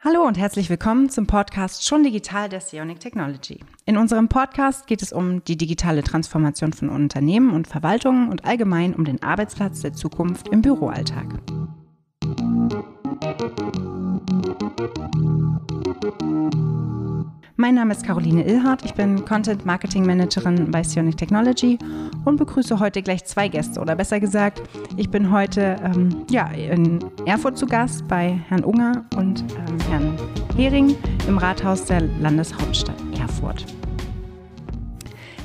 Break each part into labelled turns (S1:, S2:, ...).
S1: Hallo und herzlich willkommen zum Podcast Schon Digital der Sionic Technology. In unserem Podcast geht es um die digitale Transformation von Unternehmen und Verwaltungen und allgemein um den Arbeitsplatz der Zukunft im Büroalltag. Mein Name ist Caroline Ilhardt, ich bin Content Marketing Managerin bei Sionic Technology und begrüße heute gleich zwei Gäste. Oder besser gesagt, ich bin heute ähm, ja, in Erfurt zu Gast bei Herrn Unger und ähm, Herrn Hering im Rathaus der Landeshauptstadt Erfurt.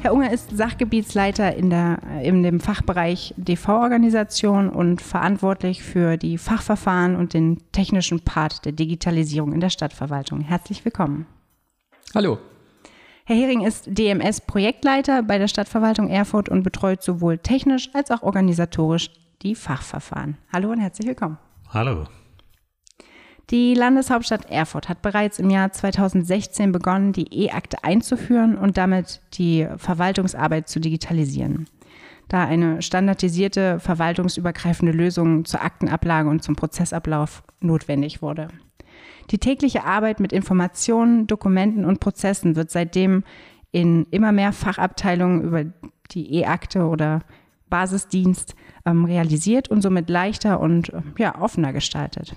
S1: Herr Unger ist Sachgebietsleiter in, der, in dem Fachbereich DV-Organisation und verantwortlich für die Fachverfahren und den technischen Part der Digitalisierung in der Stadtverwaltung. Herzlich willkommen.
S2: Hallo.
S1: Herr Hering ist DMS-Projektleiter bei der Stadtverwaltung Erfurt und betreut sowohl technisch als auch organisatorisch die Fachverfahren. Hallo und herzlich willkommen.
S2: Hallo.
S1: Die Landeshauptstadt Erfurt hat bereits im Jahr 2016 begonnen, die E-Akte einzuführen und damit die Verwaltungsarbeit zu digitalisieren. Da eine standardisierte verwaltungsübergreifende Lösung zur Aktenablage und zum Prozessablauf notwendig wurde. Die tägliche Arbeit mit Informationen, Dokumenten und Prozessen wird seitdem in immer mehr Fachabteilungen über die E-Akte oder Basisdienst ähm, realisiert und somit leichter und ja, offener gestaltet.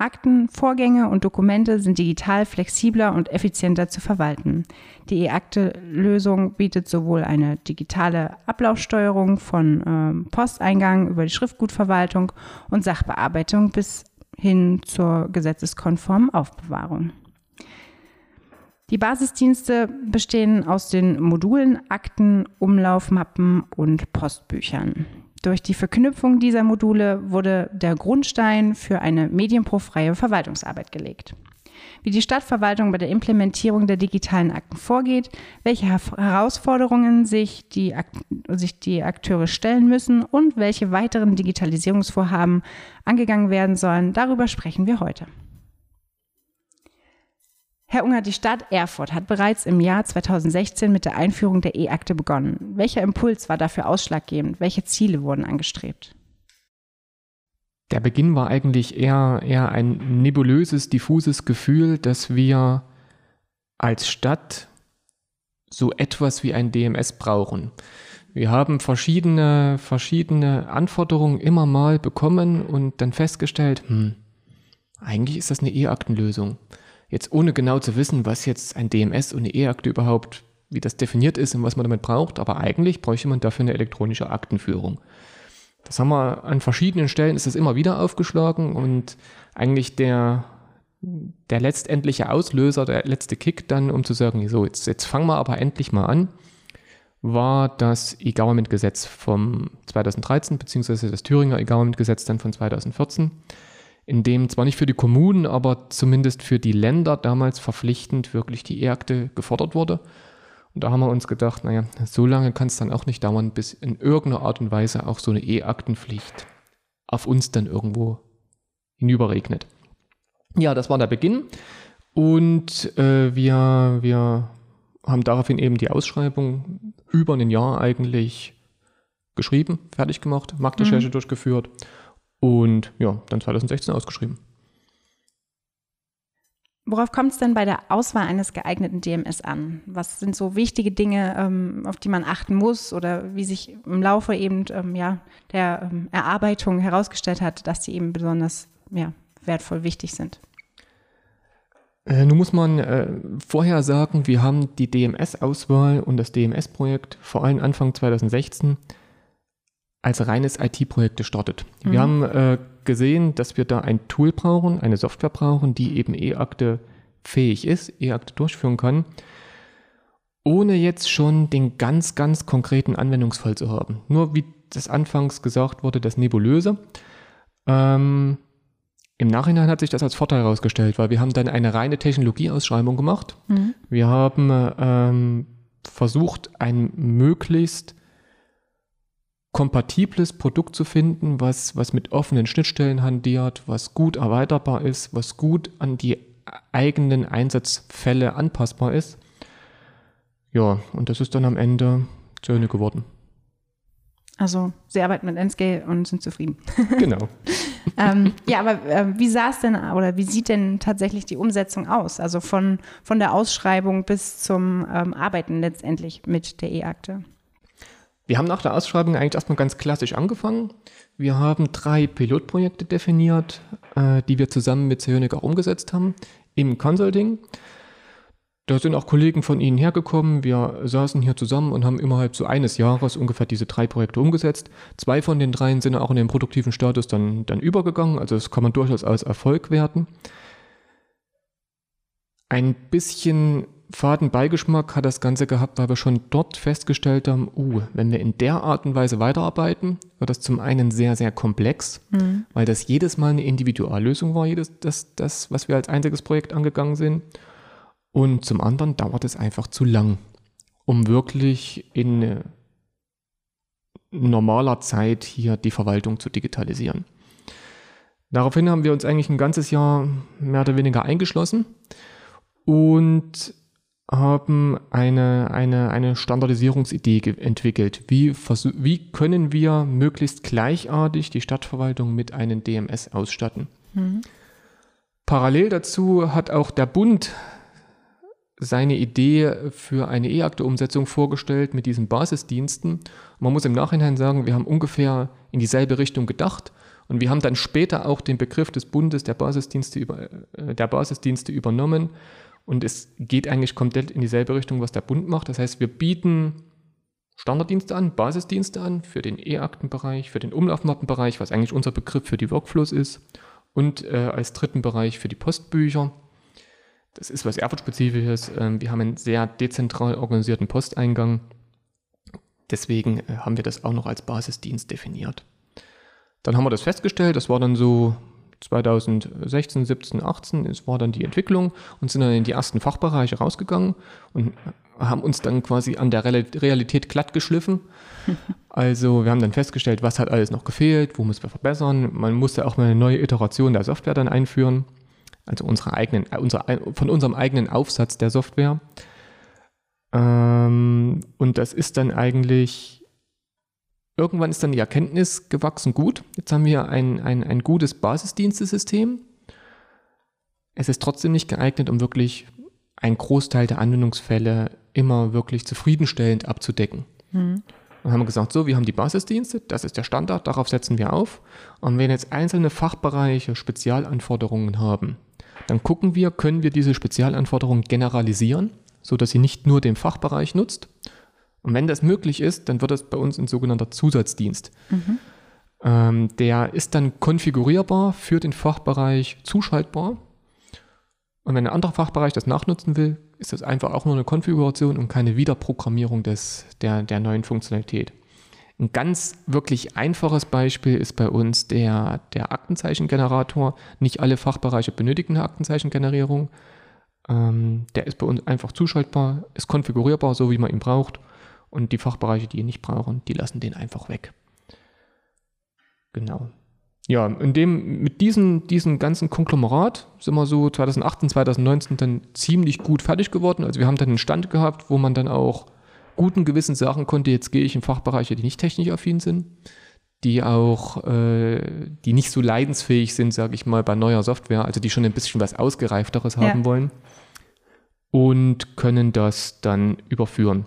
S1: Akten, Vorgänge und Dokumente sind digital flexibler und effizienter zu verwalten. Die E-Akte-Lösung bietet sowohl eine digitale Ablaufsteuerung von ähm, Posteingang über die Schriftgutverwaltung und Sachbearbeitung bis hin zur gesetzeskonformen Aufbewahrung. Die Basisdienste bestehen aus den Modulen Akten, Umlaufmappen und Postbüchern. Durch die Verknüpfung dieser Module wurde der Grundstein für eine medienprofreie Verwaltungsarbeit gelegt wie die Stadtverwaltung bei der Implementierung der digitalen Akten vorgeht, welche Herausforderungen sich die, sich die Akteure stellen müssen und welche weiteren Digitalisierungsvorhaben angegangen werden sollen. Darüber sprechen wir heute. Herr Unger, die Stadt Erfurt hat bereits im Jahr 2016 mit der Einführung der E-Akte begonnen. Welcher Impuls war dafür ausschlaggebend? Welche Ziele wurden angestrebt?
S2: Der Beginn war eigentlich eher, eher ein nebulöses, diffuses Gefühl, dass wir als Stadt so etwas wie ein DMS brauchen. Wir haben verschiedene, verschiedene Anforderungen immer mal bekommen und dann festgestellt, hm, eigentlich ist das eine E-Aktenlösung. Jetzt ohne genau zu wissen, was jetzt ein DMS und eine E-Akte überhaupt, wie das definiert ist und was man damit braucht, aber eigentlich bräuchte man dafür eine elektronische Aktenführung. Das haben wir an verschiedenen Stellen, ist es immer wieder aufgeschlagen und eigentlich der, der letztendliche Auslöser, der letzte Kick dann, um zu sagen, so, jetzt, jetzt fangen wir aber endlich mal an, war das E-Government-Gesetz vom 2013, beziehungsweise das Thüringer E-Government-Gesetz dann von 2014, in dem zwar nicht für die Kommunen, aber zumindest für die Länder damals verpflichtend wirklich die E-Akte gefordert wurde. Und da haben wir uns gedacht, naja, so lange kann es dann auch nicht dauern, bis in irgendeiner Art und Weise auch so eine E-Aktenpflicht auf uns dann irgendwo hinüberregnet. Ja, das war der Beginn. Und äh, wir, wir haben daraufhin eben die Ausschreibung über ein Jahr eigentlich geschrieben, fertig gemacht, Marktrecherche mhm. durchgeführt und ja, dann 2016 ausgeschrieben.
S1: Worauf kommt es denn bei der Auswahl eines geeigneten DMS an? Was sind so wichtige Dinge, ähm, auf die man achten muss oder wie sich im Laufe eben ähm, ja, der ähm, Erarbeitung herausgestellt hat, dass die eben besonders ja, wertvoll wichtig sind?
S2: Äh, nun muss man äh, vorher sagen, wir haben die DMS-Auswahl und das DMS-Projekt vor allem Anfang 2016 als reines IT-Projekt gestartet. Mhm. Wir haben äh, gesehen, dass wir da ein Tool brauchen, eine Software brauchen, die eben E-Akte fähig ist, E-Akte durchführen kann, ohne jetzt schon den ganz, ganz konkreten Anwendungsfall zu haben. Nur wie das anfangs gesagt wurde, das Nebulöse. Ähm, Im Nachhinein hat sich das als Vorteil herausgestellt, weil wir haben dann eine reine Technologieausschreibung gemacht. Mhm. Wir haben ähm, versucht, ein möglichst kompatibles Produkt zu finden, was, was mit offenen Schnittstellen handiert, was gut erweiterbar ist, was gut an die eigenen Einsatzfälle anpassbar ist. Ja, und das ist dann am Ende zu Ende geworden.
S1: Also, Sie arbeiten mit Nscale und sind zufrieden.
S2: genau.
S1: ähm, ja, aber äh, wie sah es denn oder wie sieht denn tatsächlich die Umsetzung aus? Also von, von der Ausschreibung bis zum ähm, Arbeiten letztendlich mit der E-Akte?
S2: Wir haben nach der Ausschreibung eigentlich erstmal ganz klassisch angefangen. Wir haben drei Pilotprojekte definiert, äh, die wir zusammen mit Seonic auch umgesetzt haben im Consulting. Da sind auch Kollegen von Ihnen hergekommen. Wir saßen hier zusammen und haben innerhalb so eines Jahres ungefähr diese drei Projekte umgesetzt. Zwei von den dreien sind auch in den produktiven Status dann, dann übergegangen. Also das kann man durchaus als Erfolg werten. Ein bisschen Fadenbeigeschmack hat das Ganze gehabt, weil wir schon dort festgestellt haben, uh, wenn wir in der Art und Weise weiterarbeiten, wird das zum einen sehr, sehr komplex, mhm. weil das jedes Mal eine Individuallösung war, jedes, das, das, was wir als einziges Projekt angegangen sind. Und zum anderen dauert es einfach zu lang, um wirklich in normaler Zeit hier die Verwaltung zu digitalisieren. Daraufhin haben wir uns eigentlich ein ganzes Jahr mehr oder weniger eingeschlossen und haben eine, eine, eine Standardisierungsidee entwickelt. Wie, wie können wir möglichst gleichartig die Stadtverwaltung mit einem DMS ausstatten? Mhm. Parallel dazu hat auch der Bund seine Idee für eine E-Akte-Umsetzung vorgestellt mit diesen Basisdiensten. Man muss im Nachhinein sagen, wir haben ungefähr in dieselbe Richtung gedacht und wir haben dann später auch den Begriff des Bundes der Basisdienste, über, äh, der Basisdienste übernommen und es geht eigentlich komplett in dieselbe Richtung, was der Bund macht. Das heißt, wir bieten Standarddienste an, Basisdienste an für den E-Aktenbereich, für den Umlaufmappenbereich, was eigentlich unser Begriff für die Workflows ist und äh, als dritten Bereich für die Postbücher das ist was Erfurt-spezifisches. Ähm, wir haben einen sehr dezentral organisierten Posteingang. Deswegen äh, haben wir das auch noch als Basisdienst definiert. Dann haben wir das festgestellt, das war dann so 2016, 17, 18, es war dann die Entwicklung und sind dann in die ersten Fachbereiche rausgegangen und haben uns dann quasi an der Realität glatt geschliffen. Also wir haben dann festgestellt, was hat alles noch gefehlt, wo müssen wir verbessern. Man musste auch mal eine neue Iteration der Software dann einführen also unsere eigenen, äh, unser, von unserem eigenen Aufsatz der Software. Ähm, und das ist dann eigentlich, irgendwann ist dann die Erkenntnis gewachsen, gut, jetzt haben wir ein, ein, ein gutes Basisdienstesystem. Es ist trotzdem nicht geeignet, um wirklich einen Großteil der Anwendungsfälle immer wirklich zufriedenstellend abzudecken. Mhm. Und haben gesagt, so, wir haben die Basisdienste, das ist der Standard, darauf setzen wir auf. Und wenn jetzt einzelne Fachbereiche Spezialanforderungen haben, dann gucken wir, können wir diese Spezialanforderungen generalisieren, sodass sie nicht nur den Fachbereich nutzt. Und wenn das möglich ist, dann wird das bei uns ein sogenannter Zusatzdienst. Mhm. Ähm, der ist dann konfigurierbar für den Fachbereich zuschaltbar. Und wenn ein anderer Fachbereich das nachnutzen will, ist das einfach auch nur eine Konfiguration und keine Wiederprogrammierung des, der, der neuen Funktionalität. Ein ganz wirklich einfaches Beispiel ist bei uns der, der Aktenzeichengenerator. Nicht alle Fachbereiche benötigen eine Aktenzeichengenerierung. Ähm, der ist bei uns einfach zuschaltbar, ist konfigurierbar, so wie man ihn braucht. Und die Fachbereiche, die ihn nicht brauchen, die lassen den einfach weg. Genau. Ja, in dem, mit diesem, diesem ganzen Konglomerat sind wir so 2018, 2019 dann ziemlich gut fertig geworden. Also wir haben dann einen Stand gehabt, wo man dann auch guten Gewissen sagen konnte, jetzt gehe ich in Fachbereiche, die nicht technisch affin sind, die auch, äh, die nicht so leidensfähig sind, sage ich mal, bei neuer Software, also die schon ein bisschen was Ausgereifteres ja. haben wollen und können das dann überführen.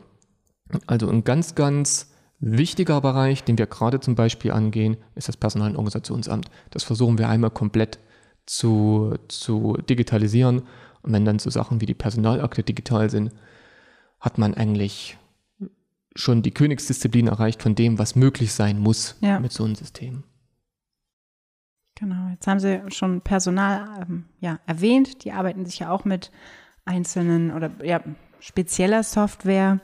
S2: Also ein ganz, ganz wichtiger Bereich, den wir gerade zum Beispiel angehen, ist das Personal- und Organisationsamt. Das versuchen wir einmal komplett zu, zu digitalisieren. Und wenn dann so Sachen wie die Personalakte digital sind, hat man eigentlich schon die Königsdisziplin erreicht von dem, was möglich sein muss ja. mit so einem System.
S1: Genau, jetzt haben Sie schon Personal ähm, ja, erwähnt. Die arbeiten sich ja auch mit einzelnen oder ja, spezieller Software.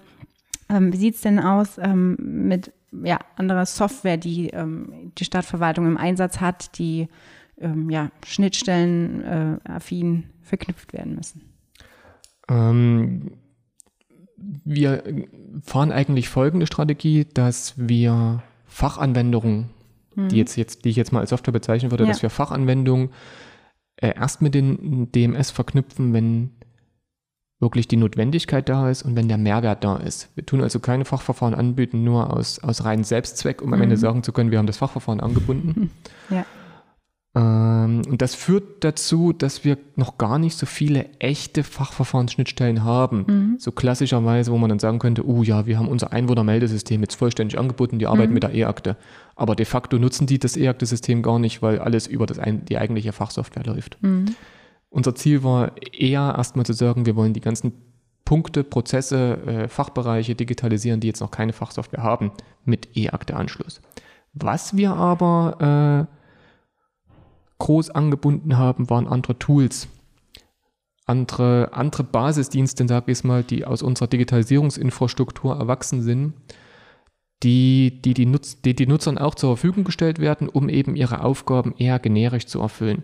S1: Ähm, wie sieht es denn aus ähm, mit ja, anderer Software, die ähm, die Stadtverwaltung im Einsatz hat, die ähm, ja, Schnittstellen äh, affin verknüpft werden müssen?
S2: Ähm, wir fahren eigentlich folgende Strategie, dass wir Fachanwendungen, mhm. die, jetzt, jetzt, die ich jetzt mal als Software bezeichnen würde, ja. dass wir Fachanwendungen äh, erst mit den DMS verknüpfen, wenn wirklich die Notwendigkeit da ist und wenn der Mehrwert da ist. Wir tun also keine Fachverfahren anbieten, nur aus, aus reinem Selbstzweck, um am Ende mhm. sagen zu können, wir haben das Fachverfahren angebunden. Ja. Ähm, und das führt dazu, dass wir noch gar nicht so viele echte Fachverfahrensschnittstellen haben. Mhm. So klassischerweise, wo man dann sagen könnte, oh ja, wir haben unser Einwohnermeldesystem jetzt vollständig angeboten, die arbeiten mhm. mit der E-Akte. Aber de facto nutzen die das E-Akte-System gar nicht, weil alles über das, die eigentliche Fachsoftware läuft. Unser Ziel war eher erstmal zu sagen, wir wollen die ganzen Punkte, Prozesse, äh, Fachbereiche digitalisieren, die jetzt noch keine Fachsoftware haben, mit E-Akte-Anschluss. Was wir aber äh, groß angebunden haben, waren andere Tools. Andere, andere Basisdienste, sage ich mal, die aus unserer Digitalisierungsinfrastruktur erwachsen sind, die die, die, Nutz, die die Nutzern auch zur Verfügung gestellt werden, um eben ihre Aufgaben eher generisch zu erfüllen.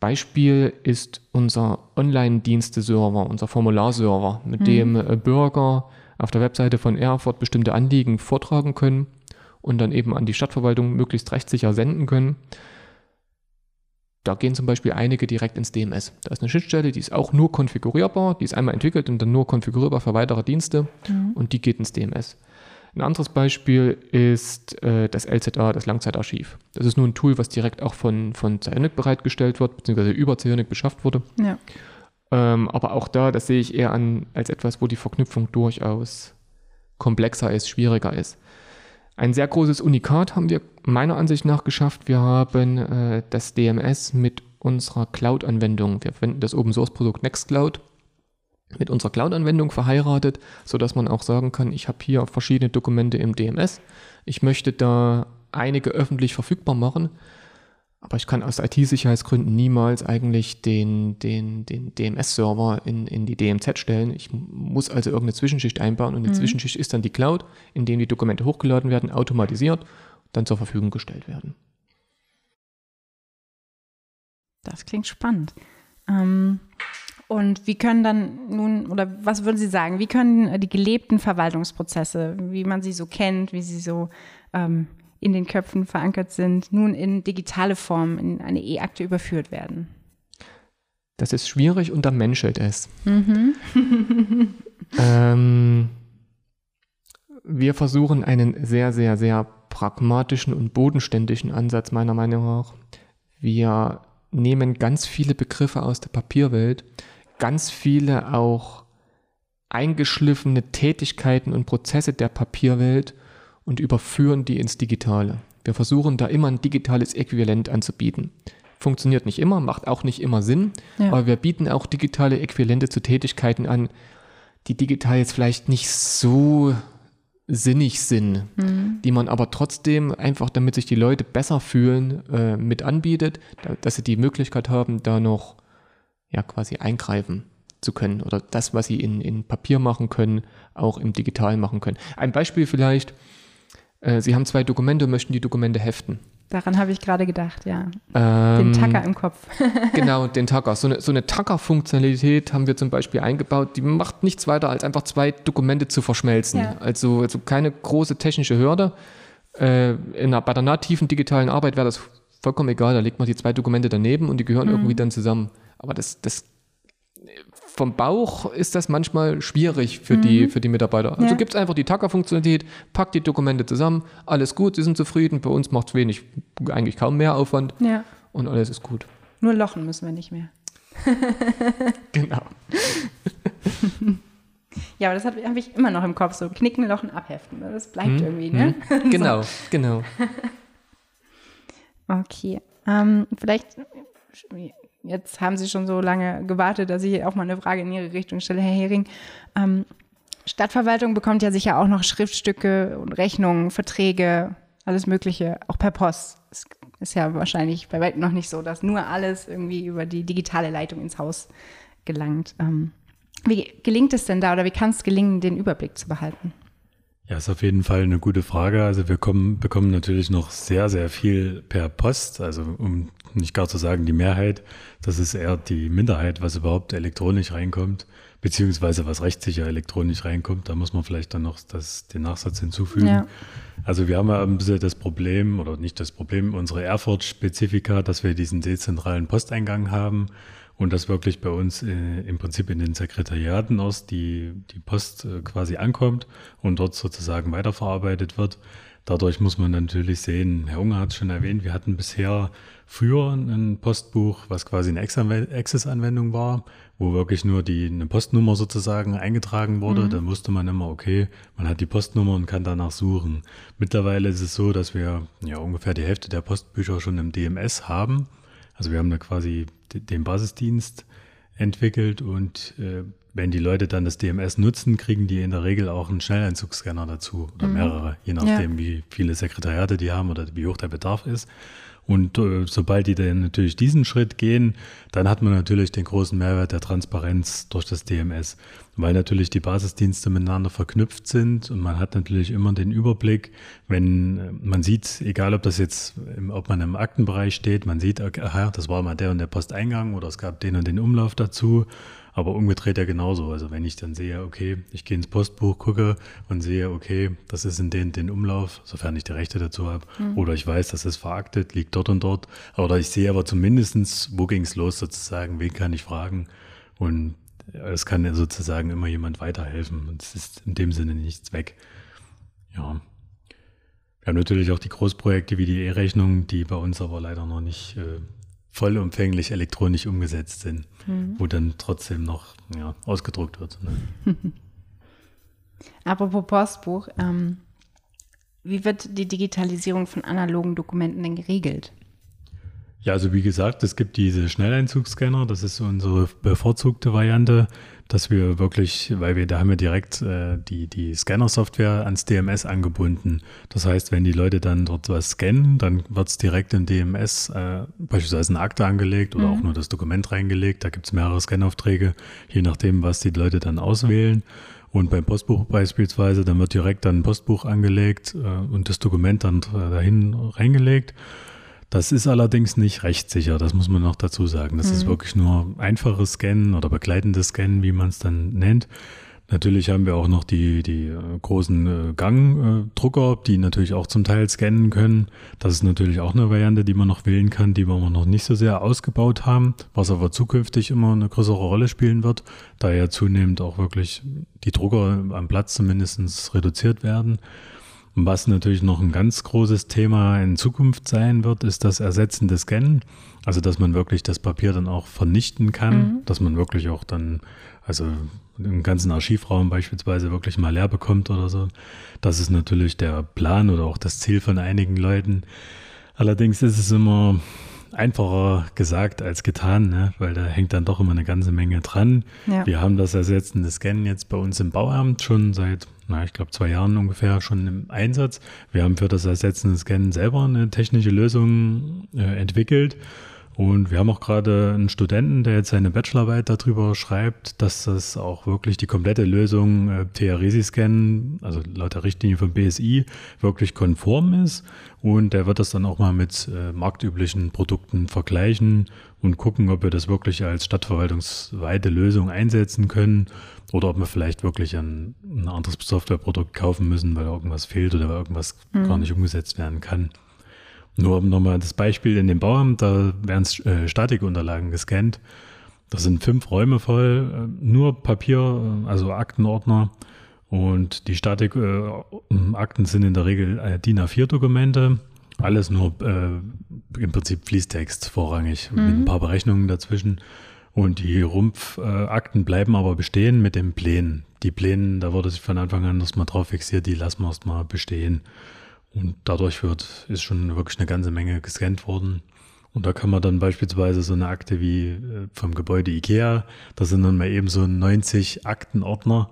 S2: Beispiel ist unser Online-Dienste-Server, unser Formularserver, mit mhm. dem äh, Bürger auf der Webseite von Erfurt bestimmte Anliegen vortragen können und dann eben an die Stadtverwaltung möglichst rechtssicher senden können. Da gehen zum Beispiel einige direkt ins DMS. Da ist eine Schnittstelle, die ist auch nur konfigurierbar, die ist einmal entwickelt und dann nur konfigurierbar für weitere Dienste mhm. und die geht ins DMS. Ein anderes Beispiel ist äh, das LZA, das Langzeitarchiv. Das ist nur ein Tool, was direkt auch von, von Zionic bereitgestellt wird, beziehungsweise über Zionic beschafft wurde. Ja. Ähm, aber auch da, das sehe ich eher an als etwas, wo die Verknüpfung durchaus komplexer ist, schwieriger ist. Ein sehr großes Unikat haben wir meiner Ansicht nach geschafft. Wir haben äh, das DMS mit unserer Cloud-Anwendung, wir verwenden das Open Source Produkt Nextcloud, mit unserer Cloud-Anwendung verheiratet, sodass man auch sagen kann, ich habe hier verschiedene Dokumente im DMS. Ich möchte da einige öffentlich verfügbar machen aber ich kann aus IT-Sicherheitsgründen niemals eigentlich den, den, den DMS-Server in, in die DMZ stellen. Ich muss also irgendeine Zwischenschicht einbauen und die mhm. Zwischenschicht ist dann die Cloud, in dem die Dokumente hochgeladen werden, automatisiert, dann zur Verfügung gestellt werden.
S1: Das klingt spannend. Ähm, und wie können dann nun, oder was würden Sie sagen, wie können die gelebten Verwaltungsprozesse, wie man sie so kennt, wie sie so ähm, in den Köpfen verankert sind, nun in digitale Form, in eine E-Akte überführt werden?
S2: Das ist schwierig und da menschelt es. Mhm. ähm, wir versuchen einen sehr, sehr, sehr pragmatischen und bodenständigen Ansatz meiner Meinung nach. Wir nehmen ganz viele Begriffe aus der Papierwelt, ganz viele auch eingeschliffene Tätigkeiten und Prozesse der Papierwelt und überführen die ins Digitale. Wir versuchen da immer ein digitales Äquivalent anzubieten. Funktioniert nicht immer, macht auch nicht immer Sinn, ja. aber wir bieten auch digitale Äquivalente zu Tätigkeiten an, die digital jetzt vielleicht nicht so sinnig sind, mhm. die man aber trotzdem einfach, damit sich die Leute besser fühlen, äh, mit anbietet, da, dass sie die Möglichkeit haben, da noch ja quasi eingreifen zu können oder das, was sie in, in Papier machen können, auch im Digitalen machen können. Ein Beispiel vielleicht, äh, Sie haben zwei Dokumente und möchten die Dokumente heften.
S1: Daran habe ich gerade gedacht, ja. Ähm, den Tacker im Kopf.
S2: genau, den Tacker. So eine, so eine Tacker-Funktionalität haben wir zum Beispiel eingebaut. Die macht nichts weiter, als einfach zwei Dokumente zu verschmelzen. Ja. Also, also keine große technische Hürde. Äh, in einer, bei der nativen digitalen Arbeit wäre das vollkommen egal. Da legt man die zwei Dokumente daneben und die gehören mhm. irgendwie dann zusammen. Aber das, das vom Bauch ist das manchmal schwierig für, mhm. die, für die Mitarbeiter. Also ja. gibt es einfach die Tacker-Funktionalität, packt die Dokumente zusammen, alles gut, sie sind zufrieden, bei uns macht es wenig, eigentlich kaum mehr Aufwand ja. und alles ist gut.
S1: Nur lochen müssen wir nicht mehr.
S2: genau.
S1: ja, aber das habe hab ich immer noch im Kopf, so knicken, lochen, abheften. Das bleibt mhm. irgendwie, ne?
S2: Mhm. Genau, genau.
S1: Okay. Ähm, vielleicht Jetzt haben Sie schon so lange gewartet, dass ich auch mal eine Frage in Ihre Richtung stelle, Herr Hering. Ähm, Stadtverwaltung bekommt ja sicher auch noch Schriftstücke und Rechnungen, Verträge, alles Mögliche, auch per Post. Es ist ja wahrscheinlich bei weitem noch nicht so, dass nur alles irgendwie über die digitale Leitung ins Haus gelangt. Ähm, wie gelingt es denn da oder wie kann es gelingen, den Überblick zu behalten?
S3: Ja, ist auf jeden Fall eine gute Frage. Also wir kommen, bekommen natürlich noch sehr, sehr viel per Post. Also um nicht gar zu sagen die Mehrheit, das ist eher die Minderheit, was überhaupt elektronisch reinkommt, beziehungsweise was rechtssicher elektronisch reinkommt. Da muss man vielleicht dann noch das, den Nachsatz hinzufügen. Ja. Also wir haben ja ein bisschen das Problem, oder nicht das Problem, unsere Erfurt-Spezifika, dass wir diesen dezentralen Posteingang haben und das wirklich bei uns äh, im Prinzip in den Sekretariaten aus die, die Post äh, quasi ankommt und dort sozusagen weiterverarbeitet wird. dadurch muss man natürlich sehen, Herr Unger hat es schon erwähnt, wir hatten bisher früher ein Postbuch, was quasi eine Access-Anwendung war, wo wirklich nur die, eine Postnummer sozusagen eingetragen wurde. Mhm. Dann wusste man immer, okay, man hat die Postnummer und kann danach suchen. Mittlerweile ist es so, dass wir ja ungefähr die Hälfte der Postbücher schon im DMS haben. Also wir haben da quasi den Basisdienst entwickelt und äh, wenn die Leute dann das DMS nutzen, kriegen die in der Regel auch einen Schnelleinzugsscanner dazu oder mhm. mehrere, je nachdem, ja. wie viele Sekretariate die haben oder wie hoch der Bedarf ist. Und äh, sobald die dann natürlich diesen Schritt gehen, dann hat man natürlich den großen Mehrwert der Transparenz durch das DMS, weil natürlich die Basisdienste miteinander verknüpft sind und man hat natürlich immer den Überblick, wenn äh, man sieht, egal ob das jetzt, ob man im Aktenbereich steht, man sieht, aha, das war mal der und der Posteingang oder es gab den und den Umlauf dazu aber umgedreht ja genauso. Also wenn ich dann sehe, okay, ich gehe ins Postbuch, gucke und sehe, okay, das ist in den, den Umlauf, sofern ich die Rechte dazu habe, mhm. oder ich weiß, das ist veraktet, liegt dort und dort. Oder ich sehe aber zumindestens, wo ging es los sozusagen, wen kann ich fragen. Und es kann ja sozusagen immer jemand weiterhelfen. Und es ist in dem Sinne nichts weg. Ja. Wir haben natürlich auch die Großprojekte wie die E-Rechnung, die bei uns aber leider noch nicht äh, vollumfänglich elektronisch umgesetzt sind, mhm. wo dann trotzdem noch ja, ausgedruckt wird. Ne?
S1: Apropos Postbuch, ähm, wie wird die Digitalisierung von analogen Dokumenten denn geregelt?
S3: Ja, also wie gesagt, es gibt diese Schnelleinzugsscanner, das ist unsere bevorzugte Variante dass wir wirklich, weil wir, da haben wir direkt äh, die, die Scanner-Software ans DMS angebunden. Das heißt, wenn die Leute dann dort was scannen, dann wird es direkt im DMS äh, beispielsweise eine Akte angelegt oder mhm. auch nur das Dokument reingelegt. Da gibt es mehrere Scanaufträge, je nachdem, was die Leute dann auswählen. Und beim Postbuch beispielsweise, dann wird direkt dann ein Postbuch angelegt äh, und das Dokument dann äh, dahin reingelegt. Das ist allerdings nicht rechtssicher, das muss man noch dazu sagen. Das mhm. ist wirklich nur einfaches Scannen oder begleitendes Scannen, wie man es dann nennt. Natürlich haben wir auch noch die, die äh, großen äh, Gangdrucker, die natürlich auch zum Teil scannen können. Das ist natürlich auch eine Variante, die man noch wählen kann, die wir noch nicht so sehr ausgebaut haben, was aber zukünftig immer eine größere Rolle spielen wird, da ja zunehmend auch wirklich die Drucker am Platz zumindest reduziert werden. Was natürlich noch ein ganz großes Thema in Zukunft sein wird, ist das Ersetzen des Scannen. Also, dass man wirklich das Papier dann auch vernichten kann, mhm. dass man wirklich auch dann, also im ganzen Archivraum beispielsweise wirklich mal leer bekommt oder so. Das ist natürlich der Plan oder auch das Ziel von einigen Leuten. Allerdings ist es immer einfacher gesagt als getan, ne? weil da hängt dann doch immer eine ganze Menge dran. Ja. Wir haben das ersetzende Scannen jetzt bei uns im Bauamt schon seit na, ich glaube, zwei Jahren ungefähr schon im Einsatz. Wir haben für das ersetzende Scannen selber eine technische Lösung äh, entwickelt. Und wir haben auch gerade einen Studenten, der jetzt seine Bachelorarbeit darüber schreibt, dass das auch wirklich die komplette Lösung äh, TR-Resi-Scan, also laut der Richtlinie vom BSI, wirklich konform ist. Und der wird das dann auch mal mit äh, marktüblichen Produkten vergleichen und gucken, ob wir das wirklich als stadtverwaltungsweite Lösung einsetzen können oder ob wir vielleicht wirklich ein, ein anderes Softwareprodukt kaufen müssen, weil irgendwas fehlt oder weil irgendwas mhm. gar nicht umgesetzt werden kann. Nur nochmal das Beispiel in dem Bauamt, da werden äh, Statikunterlagen gescannt. Das sind fünf Räume voll, äh, nur Papier, äh, also Aktenordner. Und die Statikakten äh, sind in der Regel äh, DIN A4-Dokumente. Alles nur äh, im Prinzip Fließtext vorrangig, mhm. mit ein paar Berechnungen dazwischen. Und die Rumpfakten bleiben aber bestehen mit den Plänen. Die Pläne, da wurde sich von Anfang an erstmal drauf fixiert, die lassen wir erstmal bestehen. Und dadurch wird, ist schon wirklich eine ganze Menge gescannt worden. Und da kann man dann beispielsweise so eine Akte wie äh, vom Gebäude IKEA, da sind dann mal eben so 90 Aktenordner,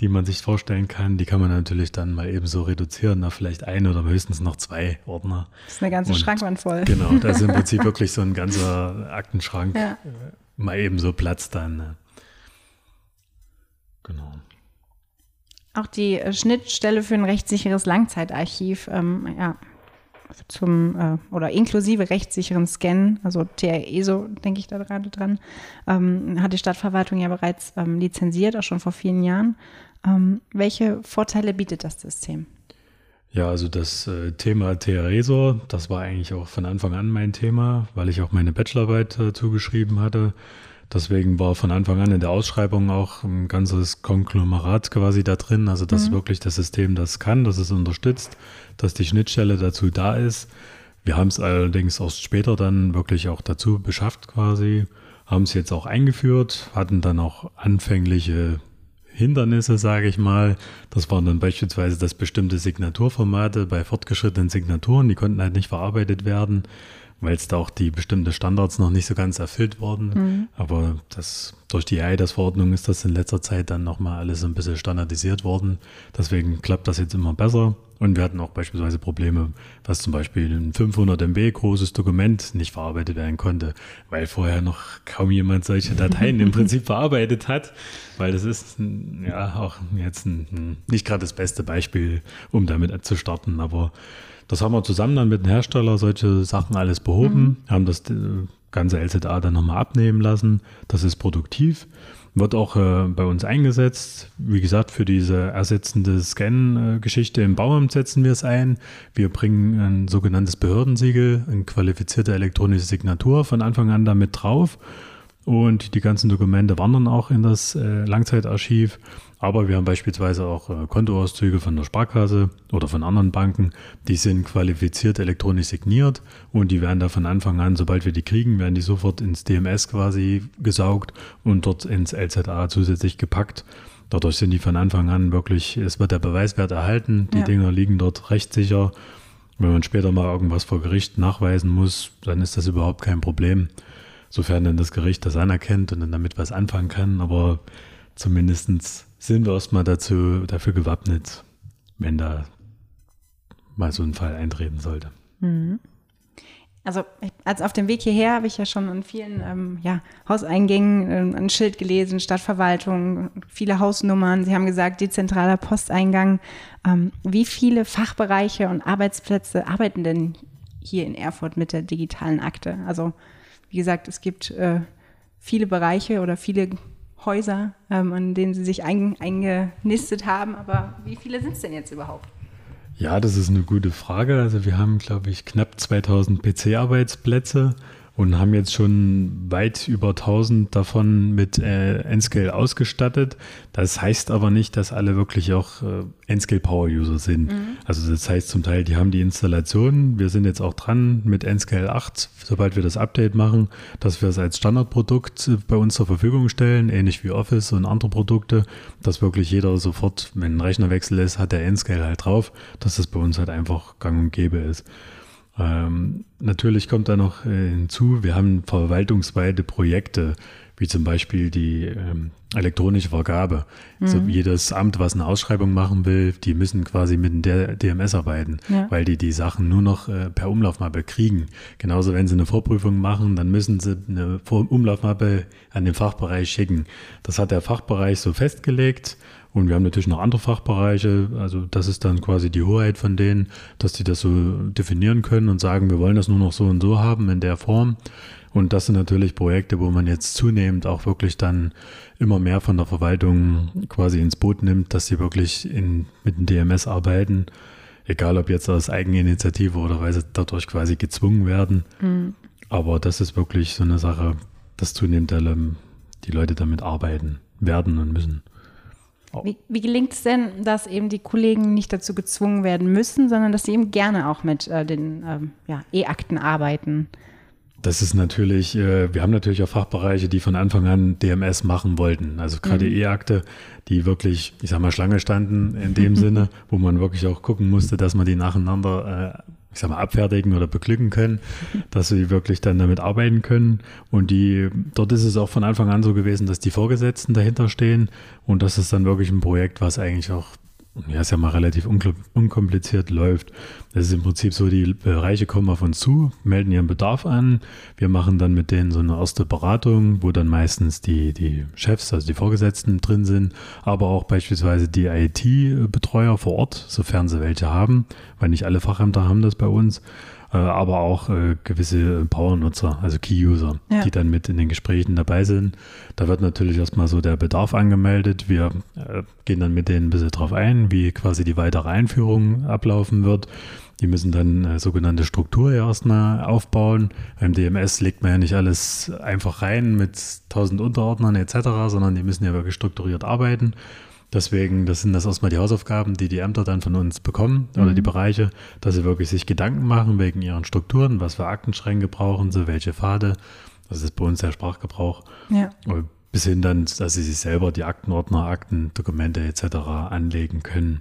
S3: die man sich vorstellen kann. Die kann man natürlich dann mal eben so reduzieren auf vielleicht ein oder höchstens noch zwei Ordner.
S1: Das ist eine ganze Und Schrankwand voll.
S3: Genau, da ist im Prinzip wirklich so ein ganzer Aktenschrank. Ja. Mal eben so Platz dann. Ne?
S1: Genau. Auch die äh, Schnittstelle für ein rechtssicheres Langzeitarchiv, ähm, ja, zum äh, oder inklusive rechtssicheren Scan, also TRESO, denke ich da gerade dran, ähm, hat die Stadtverwaltung ja bereits ähm, lizenziert, auch schon vor vielen Jahren. Ähm, welche Vorteile bietet das System?
S3: Ja, also das äh, Thema TRESO, das war eigentlich auch von Anfang an mein Thema, weil ich auch meine Bachelorarbeit dazu geschrieben hatte. Deswegen war von Anfang an in der Ausschreibung auch ein ganzes Konglomerat quasi da drin. Also dass mhm. wirklich das System das kann, dass es unterstützt, dass die Schnittstelle dazu da ist. Wir haben es allerdings erst später dann wirklich auch dazu beschafft quasi, haben es jetzt auch eingeführt, hatten dann auch anfängliche Hindernisse, sage ich mal. Das waren dann beispielsweise, dass bestimmte Signaturformate bei fortgeschrittenen Signaturen, die konnten halt nicht verarbeitet werden weil es da auch die bestimmten Standards noch nicht so ganz erfüllt wurden. Mhm. Aber das, durch die EIDAS-Verordnung ist das in letzter Zeit dann nochmal alles ein bisschen standardisiert worden. Deswegen klappt das jetzt immer besser. Und wir hatten auch beispielsweise Probleme, dass zum Beispiel ein 500 MB großes Dokument nicht verarbeitet werden konnte, weil vorher noch kaum jemand solche Dateien im Prinzip verarbeitet hat. Weil das ist ja auch jetzt ein, nicht gerade das beste Beispiel, um damit zu starten. Aber das haben wir zusammen dann mit dem Hersteller solche Sachen alles behoben, mhm. haben das äh, ganze LZA dann nochmal abnehmen lassen. Das ist produktiv, wird auch äh, bei uns eingesetzt. Wie gesagt, für diese ersetzende Scan-Geschichte im Bauamt setzen wir es ein. Wir bringen ein sogenanntes Behördensiegel, eine qualifizierte elektronische Signatur von Anfang an damit drauf. Und die ganzen Dokumente wandern auch in das äh, Langzeitarchiv. Aber wir haben beispielsweise auch äh, Kontoauszüge von der Sparkasse oder von anderen Banken, die sind qualifiziert elektronisch signiert und die werden da von Anfang an, sobald wir die kriegen, werden die sofort ins DMS quasi gesaugt und dort ins LZA zusätzlich gepackt. Dadurch sind die von Anfang an wirklich, es wird der Beweiswert erhalten, die ja. Dinger liegen dort rechtssicher. Wenn man später mal irgendwas vor Gericht nachweisen muss, dann ist das überhaupt kein Problem, sofern dann das Gericht das anerkennt und dann damit was anfangen kann. Aber zumindestens sind wir erstmal dazu, dafür gewappnet, wenn da mal so ein Fall eintreten sollte. Mhm.
S1: Also als auf dem Weg hierher habe ich ja schon an vielen ähm, ja, Hauseingängen ähm, ein Schild gelesen, Stadtverwaltung, viele Hausnummern. Sie haben gesagt, dezentraler Posteingang. Ähm, wie viele Fachbereiche und Arbeitsplätze arbeiten denn hier in Erfurt mit der digitalen Akte? Also wie gesagt, es gibt äh, viele Bereiche oder viele Häuser, ähm, an denen sie sich ein, eingenistet haben. Aber wie viele sind es denn jetzt überhaupt?
S3: Ja, das ist eine gute Frage. Also wir haben, glaube ich, knapp 2000 PC-Arbeitsplätze und haben jetzt schon weit über 1000 davon mit äh, N-Scale ausgestattet. Das heißt aber nicht, dass alle wirklich auch äh, N-Scale Power User sind. Mhm. Also das heißt zum Teil, die haben die Installation. Wir sind jetzt auch dran mit N-Scale 8, sobald wir das Update machen, dass wir es als Standardprodukt äh, bei uns zur Verfügung stellen, ähnlich wie Office und andere Produkte, dass wirklich jeder sofort, wenn ein Rechnerwechsel ist, hat der N-Scale halt drauf, dass das bei uns halt einfach gang und gäbe ist. Ähm, natürlich kommt da noch äh, hinzu, wir haben verwaltungsweite Projekte, wie zum Beispiel die ähm, elektronische Vergabe. Mhm. Also jedes Amt, was eine Ausschreibung machen will, die müssen quasi mit der DMS arbeiten, ja. weil die die Sachen nur noch äh, per Umlaufmappe kriegen. Genauso, wenn sie eine Vorprüfung machen, dann müssen sie eine Umlaufmappe an den Fachbereich schicken. Das hat der Fachbereich so festgelegt und wir haben natürlich noch andere Fachbereiche. Also das ist dann quasi die Hoheit von denen, dass die das so definieren können und sagen, wir wollen das nur noch so und so haben in der Form. Und das sind natürlich Projekte, wo man jetzt zunehmend auch wirklich dann immer mehr von der Verwaltung quasi ins Boot nimmt, dass sie wirklich in, mit dem DMS arbeiten. Egal ob jetzt aus Eigeninitiative oder weil sie dadurch quasi gezwungen werden. Mhm. Aber das ist wirklich so eine Sache, dass zunehmend die Leute damit arbeiten werden und müssen.
S1: Wie, wie gelingt es denn, dass eben die Kollegen nicht dazu gezwungen werden müssen, sondern dass sie eben gerne auch mit äh, den ähm, ja, E-Akten arbeiten?
S3: Das ist natürlich, äh, wir haben natürlich auch Fachbereiche, die von Anfang an DMS machen wollten. Also gerade mhm. E-Akte, die wirklich, ich sag mal, Schlange standen in dem Sinne, wo man wirklich auch gucken musste, dass man die nacheinander äh, ich sag mal, abfertigen oder beglücken können, dass sie wirklich dann damit arbeiten können. Und die, dort ist es auch von Anfang an so gewesen, dass die Vorgesetzten dahinter stehen und das ist dann wirklich ein Projekt, was eigentlich auch ja, ist ja mal relativ unkompliziert läuft. Das ist im Prinzip so, die Bereiche kommen auf uns zu, melden ihren Bedarf an. Wir machen dann mit denen so eine erste Beratung, wo dann meistens die, die Chefs, also die Vorgesetzten drin sind, aber auch beispielsweise die IT-Betreuer vor Ort, sofern sie welche haben, weil nicht alle Fachamter haben das bei uns. Äh, aber auch äh, gewisse Power-Nutzer, also Key-User, ja. die dann mit in den Gesprächen dabei sind. Da wird natürlich erstmal so der Bedarf angemeldet. Wir äh, gehen dann mit denen ein bisschen drauf ein, wie quasi die weitere Einführung ablaufen wird. Die müssen dann äh, sogenannte Struktur ja erstmal aufbauen. Beim DMS legt man ja nicht alles einfach rein mit tausend Unterordnern etc., sondern die müssen ja wirklich strukturiert arbeiten. Deswegen, das sind das erstmal die Hausaufgaben, die die Ämter dann von uns bekommen mhm. oder die Bereiche, dass sie wirklich sich Gedanken machen wegen ihren Strukturen, was für Aktenschränke brauchen sie, welche Pfade. Das ist bei uns der Sprachgebrauch. Ja. Bis hin dann, dass sie sich selber die Aktenordner, Akten, Dokumente etc. anlegen können.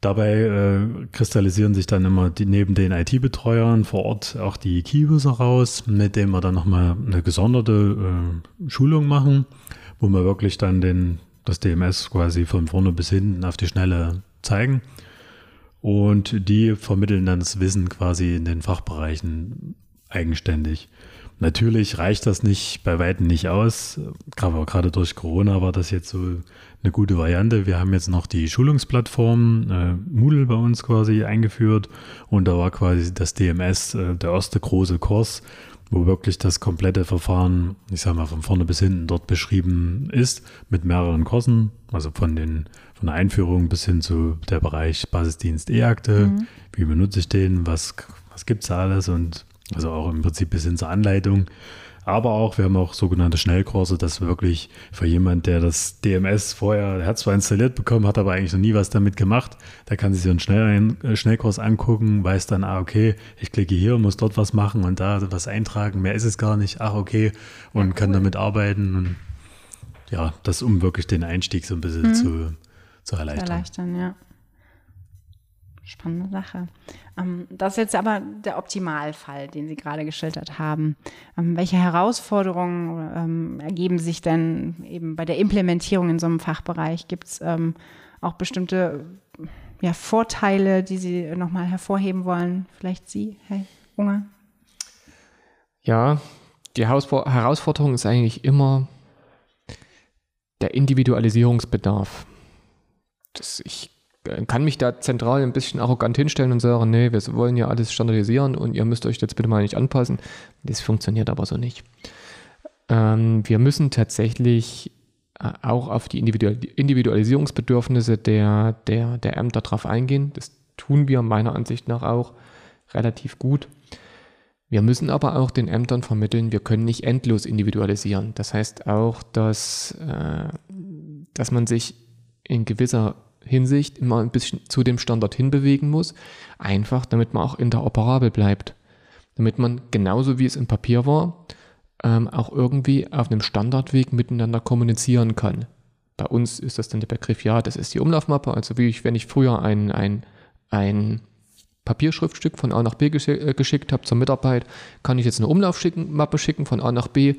S3: Dabei äh, kristallisieren sich dann immer die, neben den IT-Betreuern vor Ort auch die Key-User raus, mit denen wir dann nochmal eine gesonderte äh, Schulung machen, wo wir wirklich dann den das DMS quasi von vorne bis hinten auf die Schnelle zeigen. Und die vermitteln dann das Wissen quasi in den Fachbereichen eigenständig. Natürlich reicht das nicht bei Weitem nicht aus. Gerade durch Corona war das jetzt so eine gute Variante. Wir haben jetzt noch die Schulungsplattform äh, Moodle bei uns quasi eingeführt und da war quasi das DMS äh, der erste große Kurs, wo wirklich das komplette Verfahren, ich sage mal von vorne bis hinten dort beschrieben ist, mit mehreren Kursen, also von den von der Einführung bis hin zu der Bereich Basisdienst E-Akte, mhm. wie benutze ich den, was, was gibt es da alles und also auch im Prinzip bis hin zur Anleitung. Aber auch, wir haben auch sogenannte Schnellkurse, das wirklich für jemand, der das DMS vorher, der hat zwar installiert bekommen, hat aber eigentlich noch nie was damit gemacht, der kann sich so einen Schnell äh, Schnellkurs angucken, weiß dann, ah, okay, ich klicke hier, muss dort was machen und da was eintragen, mehr ist es gar nicht, ach, okay, und ja, cool. kann damit arbeiten und ja, das um wirklich den Einstieg so ein bisschen mhm. zu, zu erleichtern.
S1: erleichtern, ja. Spannende Sache. Ähm, das ist jetzt aber der Optimalfall, den Sie gerade geschildert haben. Ähm, welche Herausforderungen ähm, ergeben sich denn eben bei der Implementierung in so einem Fachbereich? Gibt es auch bestimmte ja, Vorteile, die Sie nochmal hervorheben wollen? Vielleicht Sie, Herr Unger?
S2: Ja, die Herausforderung ist eigentlich immer der Individualisierungsbedarf. Das, ich kann mich da zentral ein bisschen arrogant hinstellen und sagen, nee, wir wollen ja alles standardisieren und ihr müsst euch jetzt bitte mal nicht anpassen. Das funktioniert aber so nicht. Ähm, wir müssen tatsächlich äh, auch auf die Individualisierungsbedürfnisse der, der, der Ämter drauf eingehen. Das tun wir meiner Ansicht nach auch relativ gut. Wir müssen aber auch den Ämtern vermitteln, wir können nicht endlos individualisieren. Das heißt auch, dass, äh, dass man sich in gewisser Hinsicht immer ein bisschen zu dem Standard hinbewegen muss, einfach damit man auch interoperabel bleibt. Damit man genauso wie es im Papier war, ähm, auch irgendwie auf einem Standardweg miteinander kommunizieren kann. Bei uns ist das dann der Begriff, ja, das ist die Umlaufmappe, also wie ich, wenn ich früher ein, ein, ein Papierschriftstück von A nach B äh, geschickt habe zur Mitarbeit, kann ich jetzt eine Umlaufmappe schicken von A nach B,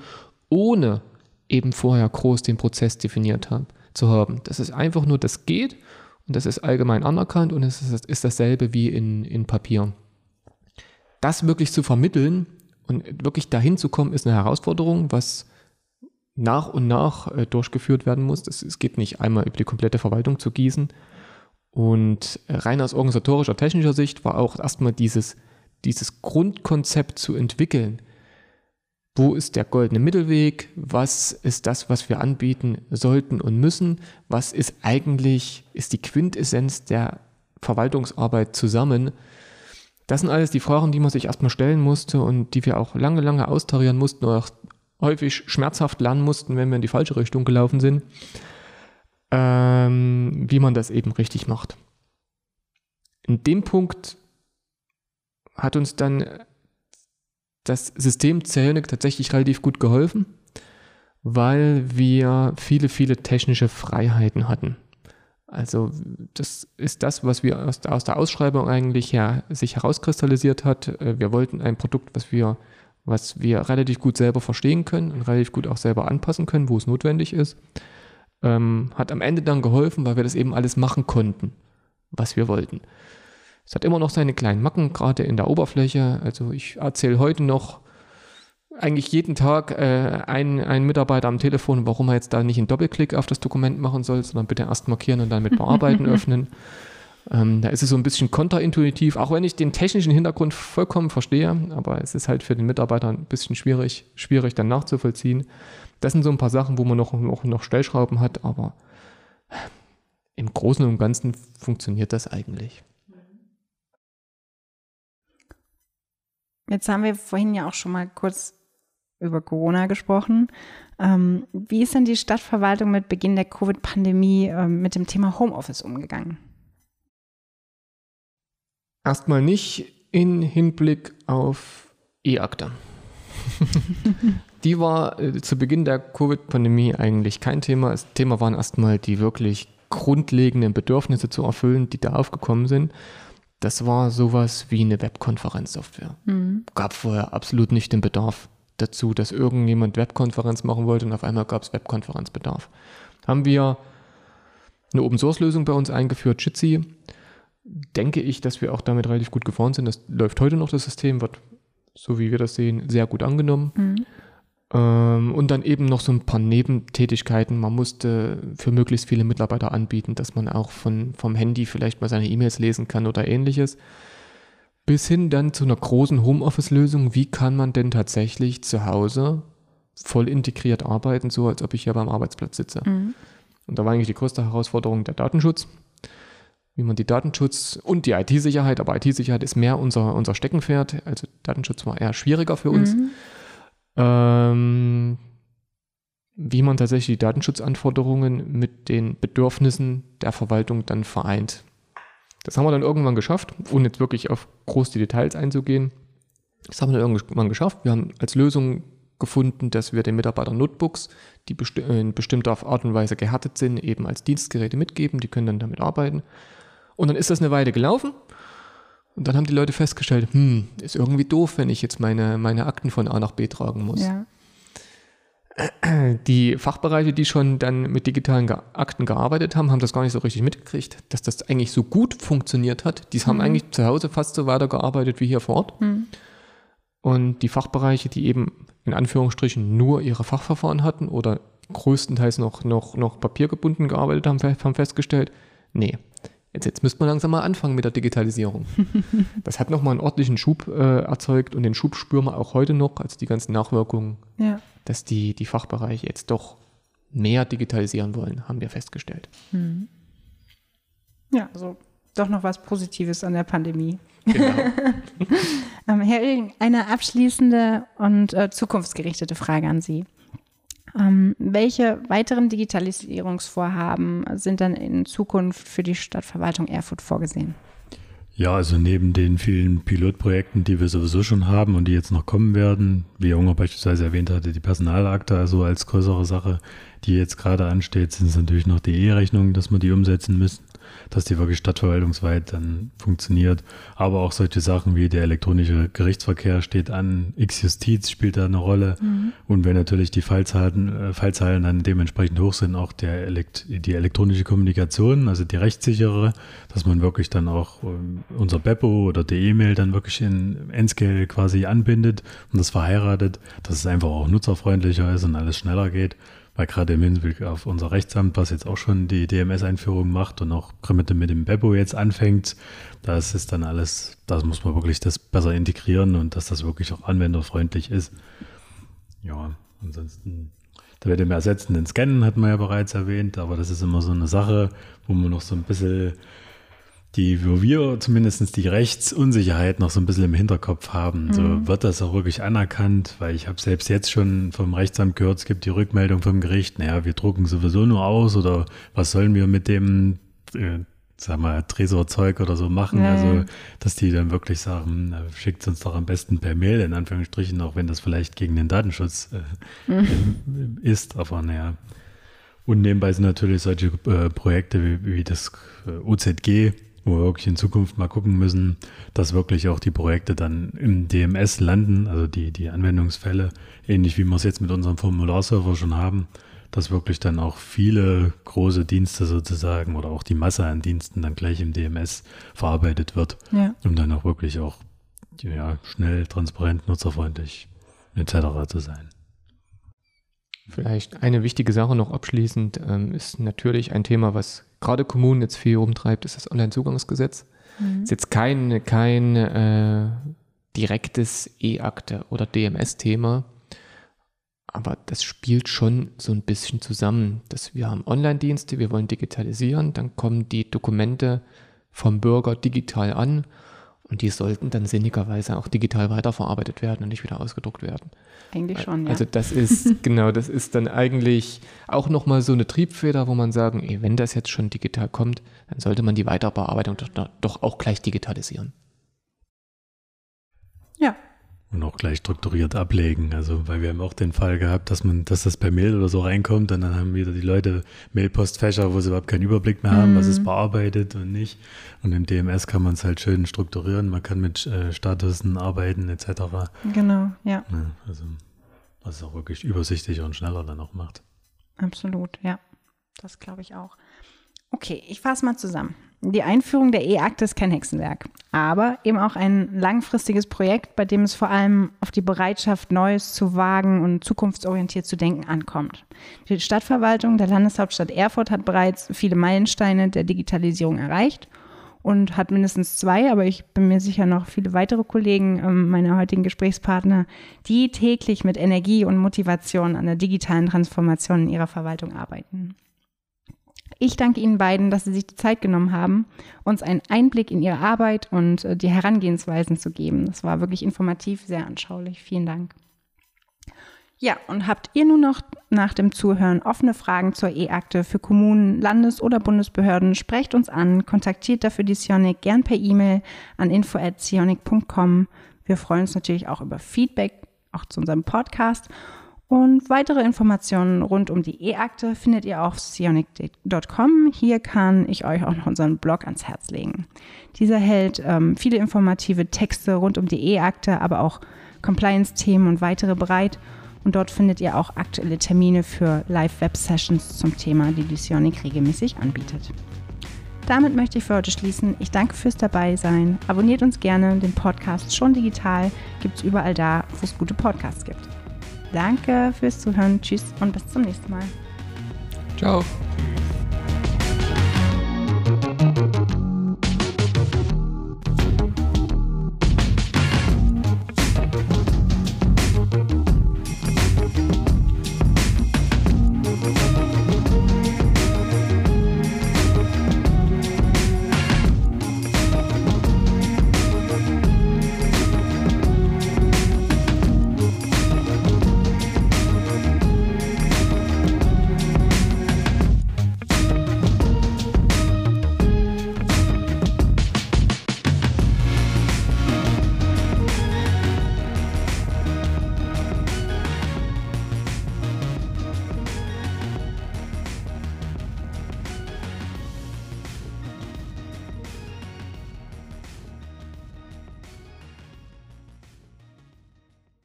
S2: ohne eben vorher groß den Prozess definiert haben zu haben. Das ist einfach nur, das geht und das ist allgemein anerkannt und es ist, ist dasselbe wie in, in Papier. Das wirklich zu vermitteln und wirklich dahin zu kommen, ist eine Herausforderung, was nach und nach äh, durchgeführt werden muss. Es geht nicht einmal über die komplette Verwaltung zu gießen. Und rein aus organisatorischer, technischer Sicht war auch erstmal dieses, dieses Grundkonzept zu entwickeln, wo ist der goldene Mittelweg? Was ist das, was wir anbieten sollten und müssen? Was ist eigentlich, ist die Quintessenz der Verwaltungsarbeit zusammen? Das sind alles die Fragen, die man sich erstmal stellen musste und die wir auch lange, lange austarieren mussten oder auch häufig schmerzhaft lernen mussten, wenn wir in die falsche Richtung gelaufen sind, ähm, wie man das eben richtig macht. In dem Punkt hat uns dann das System Zelnick tatsächlich relativ gut geholfen, weil wir viele, viele technische Freiheiten hatten. Also das ist das, was wir aus der, aus der Ausschreibung eigentlich her, sich herauskristallisiert hat. Äh, wir wollten ein Produkt, was wir, was wir relativ gut selber verstehen können und relativ gut auch selber anpassen können, wo es notwendig ist. Ähm, hat am Ende dann geholfen, weil wir das eben alles machen konnten, was wir wollten. Es hat immer noch seine kleinen Macken, gerade in der Oberfläche. Also ich erzähle heute noch eigentlich jeden Tag äh, einen, einen Mitarbeiter am Telefon, warum er jetzt da nicht einen Doppelklick auf das Dokument machen soll, sondern bitte erst markieren und dann mit Bearbeiten öffnen. Ähm, da ist es so ein bisschen kontraintuitiv, auch wenn ich den technischen Hintergrund vollkommen verstehe, aber es ist halt für den Mitarbeiter ein bisschen schwierig, schwierig dann nachzuvollziehen. Das sind so ein paar Sachen, wo man noch, noch, noch Stellschrauben hat, aber im Großen und Ganzen funktioniert das eigentlich.
S1: Jetzt haben wir vorhin ja auch schon mal kurz über Corona gesprochen. Ähm, wie ist denn die Stadtverwaltung mit Beginn der Covid-Pandemie äh, mit dem Thema Homeoffice umgegangen?
S2: Erstmal nicht in Hinblick auf E-Akte. die war äh, zu Beginn der Covid-Pandemie eigentlich kein Thema. Das Thema waren erstmal die wirklich grundlegenden Bedürfnisse zu erfüllen, die da aufgekommen sind. Das war sowas wie eine Webkonferenzsoftware. Mhm. Gab vorher absolut nicht den Bedarf dazu, dass irgendjemand Webkonferenz machen wollte und auf einmal gab es Webkonferenzbedarf. Haben wir eine Open-Source-Lösung bei uns eingeführt, Jitsi. Denke ich, dass wir auch damit relativ gut gefahren sind. Das läuft heute noch, das System wird, so wie wir das sehen, sehr gut angenommen. Mhm. Ähm, und dann eben noch so ein paar Nebentätigkeiten. Man musste für möglichst viele Mitarbeiter anbieten, dass man auch von, vom Handy vielleicht mal seine E-Mails lesen kann oder ähnliches. Bis hin dann zu einer großen Homeoffice-Lösung. Wie kann man denn tatsächlich zu Hause voll integriert arbeiten, so als ob ich hier beim Arbeitsplatz sitze? Mhm. Und da war eigentlich die größte Herausforderung der Datenschutz. Wie man die Datenschutz und die IT-Sicherheit, aber IT-Sicherheit ist mehr unser, unser Steckenpferd. Also Datenschutz war eher schwieriger für uns. Mhm ähm, wie man tatsächlich die Datenschutzanforderungen mit den Bedürfnissen der Verwaltung dann vereint. Das haben wir dann irgendwann geschafft, ohne jetzt wirklich auf groß die Details einzugehen. Das haben wir dann irgendwann geschafft. Wir haben als Lösung gefunden, dass wir den Mitarbeitern Notebooks, die besti in bestimmter Art und Weise gehärtet sind, eben als Dienstgeräte mitgeben. Die können dann damit arbeiten. Und dann ist das eine Weile gelaufen. Und dann haben die Leute festgestellt, hm, ist irgendwie doof, wenn ich jetzt meine, meine Akten von A nach B tragen muss. Ja. Die Fachbereiche, die schon dann mit digitalen Akten gearbeitet haben, haben das gar nicht so richtig mitgekriegt, dass das eigentlich so gut funktioniert hat. Die haben mhm. eigentlich zu Hause fast so weitergearbeitet wie hier vor Ort. Mhm. Und die Fachbereiche, die eben in Anführungsstrichen nur ihre Fachverfahren hatten oder größtenteils noch, noch, noch papiergebunden gearbeitet haben, haben festgestellt, nee, Jetzt, jetzt müsste man langsam mal anfangen mit der Digitalisierung. das hat nochmal einen ordentlichen Schub äh, erzeugt und den Schub spüren wir auch heute noch, also die ganzen Nachwirkungen, ja. dass die, die Fachbereiche jetzt doch mehr digitalisieren wollen, haben wir festgestellt.
S1: Hm. Ja, also doch noch was Positives an der Pandemie. Genau. ähm, Herr Oehling, eine abschließende und äh, zukunftsgerichtete Frage an Sie. Ähm, welche weiteren Digitalisierungsvorhaben sind dann in Zukunft für die Stadtverwaltung Erfurt vorgesehen?
S3: Ja, also neben den vielen Pilotprojekten, die wir sowieso schon haben und die jetzt noch kommen werden, wie Junger beispielsweise erwähnt hatte, die Personalakte, also als größere Sache, die jetzt gerade ansteht, sind es natürlich noch die E-Rechnungen, dass wir die umsetzen müssen dass die wirklich stadtverwaltungsweit dann funktioniert. Aber auch solche Sachen wie der elektronische Gerichtsverkehr steht an, X-Justiz spielt da eine Rolle. Mhm. Und wenn natürlich die Fallzahlen, äh, Fallzahlen dann dementsprechend hoch sind, auch der Elekt die elektronische Kommunikation, also die rechtssichere, dass man wirklich dann auch äh, unser Beppo oder die E-Mail dann wirklich in N-Scale quasi anbindet und das verheiratet, dass es einfach auch nutzerfreundlicher ist und alles schneller geht weil gerade im Hinblick auf unser Rechtsamt, was jetzt auch schon die DMS-Einführung macht und auch mit dem, mit dem Beppo jetzt anfängt, das ist dann alles, das muss man wirklich das besser integrieren und dass das wirklich auch anwenderfreundlich ist. Ja, ansonsten, da wird im ersetzenden Scannen, hat man ja bereits erwähnt, aber das ist immer so eine Sache, wo man noch so ein bisschen die, wo wir zumindest die Rechtsunsicherheit noch so ein bisschen im Hinterkopf haben. Mhm. So wird das auch wirklich anerkannt, weil ich habe selbst jetzt schon vom Rechtsamt gehört, es gibt die Rückmeldung vom Gericht, naja, wir drucken sowieso nur aus oder was sollen wir mit dem, äh, sag mal, Tresorzeug oder so machen. Ja, also, dass die dann wirklich sagen, schickt uns doch am besten per Mail, in Anführungsstrichen, auch wenn das vielleicht gegen den Datenschutz äh, mhm. ist, aber naja. Und nebenbei sind natürlich solche äh, Projekte wie, wie das äh, OZG, wo wir wirklich in Zukunft mal gucken müssen, dass wirklich auch die Projekte dann im DMS landen, also die, die Anwendungsfälle, ähnlich wie wir es jetzt mit unserem Formularserver schon haben, dass wirklich dann auch viele große Dienste sozusagen oder auch die Masse an Diensten dann gleich im DMS verarbeitet wird, ja. um dann auch wirklich auch ja, schnell, transparent, nutzerfreundlich etc. zu sein.
S2: Vielleicht eine wichtige Sache noch abschließend ähm, ist natürlich ein Thema, was gerade Kommunen jetzt viel umtreibt, ist das Onlinezugangsgesetz. Mhm. Ist jetzt kein, kein äh, direktes E-Akte oder DMS-Thema, aber das spielt schon so ein bisschen zusammen, dass wir haben Online-Dienste, wir wollen digitalisieren, dann kommen die Dokumente vom Bürger digital an Und die sollten dann sinnigerweise auch digital weiterverarbeitet werden und nicht wieder ausgedruckt werden.
S1: Eigentlich schon, ja.
S2: Also das ist, genau, das ist dann eigentlich auch nochmal so eine Triebfeder, wo man sagen, ey, wenn das jetzt schon digital kommt, dann sollte man die Weiterbearbeitung doch, doch auch gleich digitalisieren.
S3: Und auch gleich strukturiert ablegen. Also, weil wir haben auch den Fall gehabt, dass man, dass das per Mail oder so reinkommt und dann haben wieder die Leute Mailpostfächer, wo sie überhaupt keinen Überblick mehr haben, mhm. was ist bearbeitet und nicht. Und im DMS kann man es halt schön strukturieren. Man kann mit äh, Statusen arbeiten etc.
S1: Genau, ja.
S3: ja. Also, was es auch wirklich übersichtlicher und schneller dann auch macht.
S1: Absolut, ja. Das glaube ich auch. Okay, ich fasse mal zusammen. Die Einführung der E-Akte ist kein Hexenwerk, aber eben auch ein langfristiges Projekt, bei dem es vor allem auf die Bereitschaft, Neues zu wagen und zukunftsorientiert zu denken ankommt. Die Stadtverwaltung der Landeshauptstadt Erfurt hat bereits viele Meilensteine der Digitalisierung erreicht und hat mindestens zwei, aber ich bin mir sicher noch viele weitere Kollegen, ähm, meine heutigen Gesprächspartner, die täglich mit Energie und Motivation an der digitalen Transformation in ihrer Verwaltung arbeiten. Ich danke Ihnen beiden, dass Sie sich die Zeit genommen haben, uns einen Einblick in Ihre Arbeit und äh, die Herangehensweisen zu geben. Das war wirklich informativ, sehr anschaulich. Vielen Dank. Ja, und habt ihr nun noch nach dem Zuhören offene Fragen zur E-Akte für Kommunen, Landes- oder Bundesbehörden, sprecht uns an, kontaktiert dafür die Sionic gern per E-Mail an info@sionic.com. Wir freuen uns natürlich auch über Feedback, auch zu unserem Podcast. Und weitere Informationen rund um die E-Akte findet ihr auf sionic.com. Hier kann ich euch auch noch unseren Blog ans Herz legen. Dieser hält ähm, viele informative Texte rund um die E-Akte, aber auch Compliance-Themen und weitere bereit. Und dort findet ihr auch aktuelle Termine für Live-Web-Sessions zum Thema, die die Sionic regelmäßig anbietet. Damit möchte ich für heute schließen. Ich danke fürs Dabeisein. Abonniert uns gerne. Den Podcast schon digital gibt es überall da, wo es gute Podcasts gibt. Danke fürs Zuhören. Tschüss und bis zum nächsten Mal.
S2: Ciao.